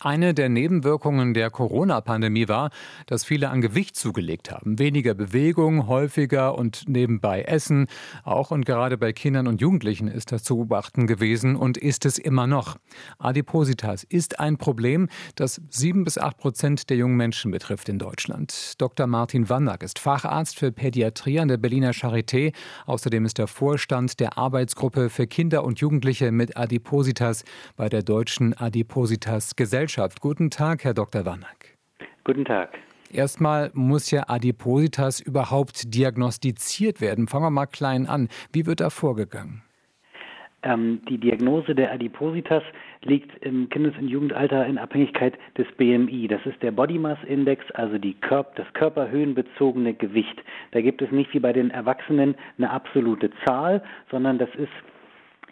Eine der Nebenwirkungen der Corona-Pandemie war, dass viele an Gewicht zugelegt haben. Weniger Bewegung, häufiger und nebenbei Essen. Auch und gerade bei Kindern und Jugendlichen ist das zu beobachten gewesen und ist es immer noch. Adipositas ist ein Problem, das sieben bis acht Prozent der jungen Menschen betrifft in Deutschland. Dr. Martin Wannack ist Facharzt für Pädiatrie an der Berliner Charité. Außerdem ist er Vorstand der Arbeitsgruppe für Kinder und Jugendliche mit Adipositas bei der Deutschen Adipositas Gesellschaft. Guten Tag, Herr Dr. Warnack. Guten Tag. Erstmal muss ja Adipositas überhaupt diagnostiziert werden. Fangen wir mal klein an. Wie wird da vorgegangen? Ähm, die Diagnose der Adipositas liegt im Kindes- und Jugendalter in Abhängigkeit des BMI. Das ist der Body Mass Index, also Körp das körperhöhenbezogene Gewicht. Da gibt es nicht wie bei den Erwachsenen eine absolute Zahl, sondern das ist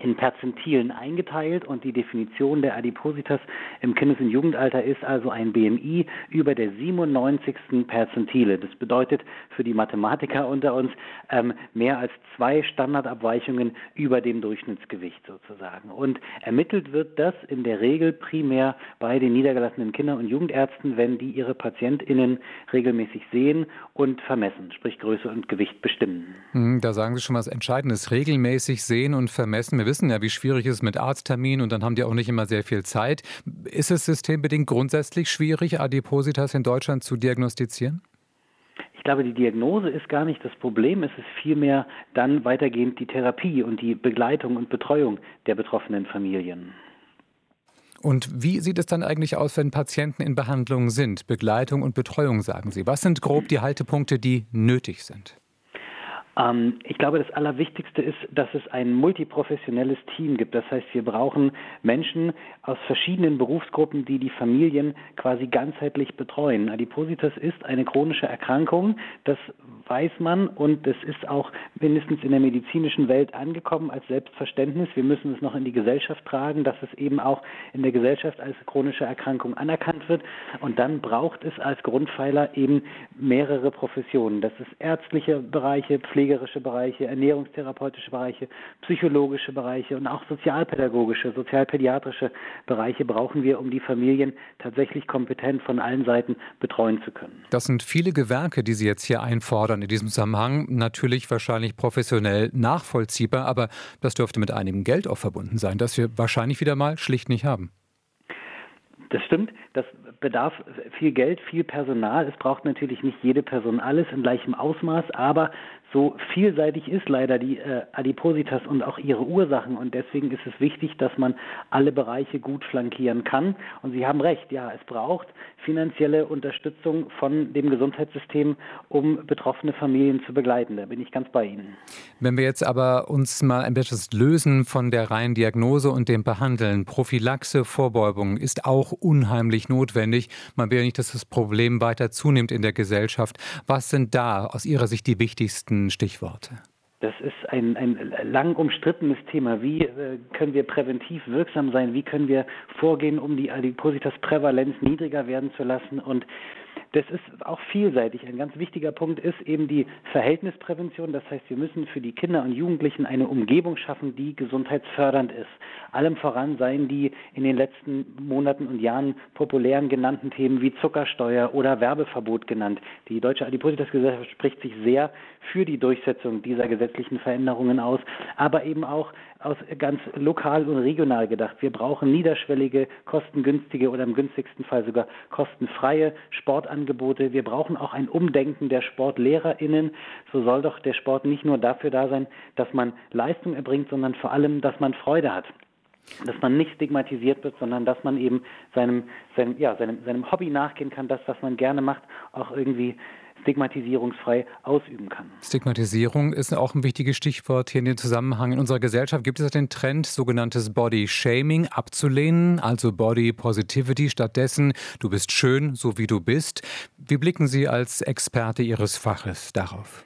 in Perzentilen eingeteilt und die Definition der Adipositas im Kindes- und Jugendalter ist also ein BMI über der 97. Perzentile. Das bedeutet für die Mathematiker unter uns ähm, mehr als zwei Standardabweichungen über dem Durchschnittsgewicht sozusagen. Und ermittelt wird das in der Regel primär bei den niedergelassenen Kinder- und Jugendärzten, wenn die ihre PatientInnen regelmäßig sehen und vermessen, sprich Größe und Gewicht bestimmen. Hm, da sagen Sie schon was Entscheidendes. Regelmäßig sehen und vermessen wir wissen ja, wie schwierig es ist mit Arztterminen und dann haben die auch nicht immer sehr viel Zeit. Ist es systembedingt grundsätzlich schwierig, Adipositas in Deutschland zu diagnostizieren? Ich glaube, die Diagnose ist gar nicht das Problem. Es ist vielmehr dann weitergehend die Therapie und die Begleitung und Betreuung der betroffenen Familien. Und wie sieht es dann eigentlich aus, wenn Patienten in Behandlung sind? Begleitung und Betreuung, sagen Sie. Was sind grob die Haltepunkte, die nötig sind? Ähm, ich glaube, das Allerwichtigste ist, dass es ein multiprofessionelles Team gibt. Das heißt, wir brauchen Menschen aus verschiedenen Berufsgruppen, die die Familien quasi ganzheitlich betreuen. Adipositas ist eine chronische Erkrankung, das weiß man und es ist auch mindestens in der medizinischen Welt angekommen als Selbstverständnis. Wir müssen es noch in die Gesellschaft tragen, dass es eben auch in der Gesellschaft als chronische Erkrankung anerkannt wird. Und dann braucht es als Grundpfeiler eben mehrere Professionen. Das ist ärztliche Bereiche, Pflege pflegerische Bereiche, ernährungstherapeutische Bereiche, psychologische Bereiche und auch sozialpädagogische, sozialpädiatrische Bereiche brauchen wir, um die Familien tatsächlich kompetent von allen Seiten betreuen zu können. Das sind viele Gewerke, die Sie jetzt hier einfordern in diesem Zusammenhang. Natürlich wahrscheinlich professionell nachvollziehbar, aber das dürfte mit einigem Geld auch verbunden sein, das wir wahrscheinlich wieder mal schlicht nicht haben. Das stimmt. Das bedarf viel Geld, viel Personal. Es braucht natürlich nicht jede Person alles in gleichem Ausmaß, aber so vielseitig ist leider die äh, Adipositas und auch ihre Ursachen und deswegen ist es wichtig, dass man alle Bereiche gut flankieren kann. Und Sie haben recht, ja, es braucht finanzielle Unterstützung von dem Gesundheitssystem, um betroffene Familien zu begleiten. Da bin ich ganz bei Ihnen. Wenn wir jetzt aber uns mal ein bisschen lösen von der reinen Diagnose und dem Behandeln, Prophylaxe, Vorbeugung ist auch unheimlich notwendig. Man will ja nicht, dass das Problem weiter zunimmt in der Gesellschaft. Was sind da aus Ihrer Sicht die wichtigsten Stichworte? Das ist ein, ein lang umstrittenes Thema. Wie äh, können wir präventiv wirksam sein? Wie können wir vorgehen, um die Adipositas-Prävalenz niedriger werden zu lassen? Und das ist auch vielseitig. Ein ganz wichtiger Punkt ist eben die Verhältnisprävention. Das heißt, wir müssen für die Kinder und Jugendlichen eine Umgebung schaffen, die gesundheitsfördernd ist. Allem voran seien die in den letzten Monaten und Jahren populären genannten Themen wie Zuckersteuer oder Werbeverbot genannt. Die Deutsche Adipositas-Gesellschaft spricht sich sehr für die Durchsetzung dieser gesetzlichen Veränderungen aus, aber eben auch aus ganz lokal und regional gedacht. Wir brauchen niederschwellige, kostengünstige oder im günstigsten Fall sogar kostenfreie Sportangebote. Wir brauchen auch ein Umdenken der SportlehrerInnen. So soll doch der Sport nicht nur dafür da sein, dass man Leistung erbringt, sondern vor allem, dass man Freude hat dass man nicht stigmatisiert wird, sondern dass man eben seinem, seinem, ja, seinem, seinem Hobby nachgehen kann, das, was man gerne macht, auch irgendwie stigmatisierungsfrei ausüben kann. Stigmatisierung ist auch ein wichtiges Stichwort hier in dem Zusammenhang. In unserer Gesellschaft gibt es den Trend, sogenanntes Body Shaming abzulehnen, also Body Positivity. Stattdessen, du bist schön, so wie du bist. Wie blicken Sie als Experte Ihres Faches darauf?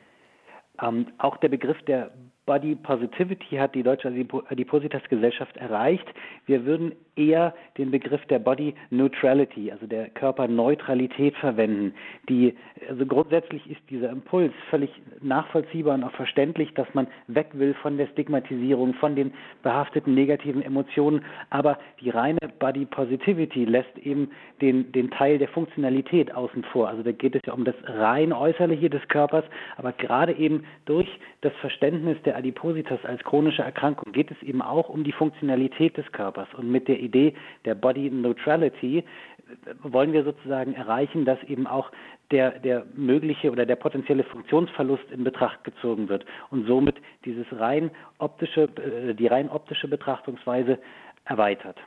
Ähm, auch der Begriff der Body Positivity hat die Deutsche Adipositas Gesellschaft erreicht. Wir würden eher den Begriff der Body Neutrality, also der Körperneutralität verwenden. Die, also grundsätzlich ist dieser Impuls völlig nachvollziehbar und auch verständlich, dass man weg will von der Stigmatisierung, von den behafteten negativen Emotionen. Aber die reine Body Positivity lässt eben den, den Teil der Funktionalität außen vor. Also da geht es ja um das rein Äußerliche des Körpers, aber gerade eben durch das Verständnis der Adipositas als chronische Erkrankung geht es eben auch um die Funktionalität des Körpers. Und mit der Idee der Body Neutrality wollen wir sozusagen erreichen, dass eben auch der, der mögliche oder der potenzielle Funktionsverlust in Betracht gezogen wird und somit dieses rein optische, äh, die rein optische Betrachtungsweise erweitert.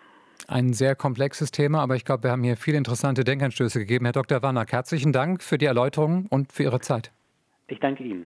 Ein sehr komplexes Thema, aber ich glaube, wir haben hier viele interessante Denkanstöße gegeben. Herr Dr. Warnack, herzlichen Dank für die Erläuterung und für Ihre Zeit. Ich danke Ihnen.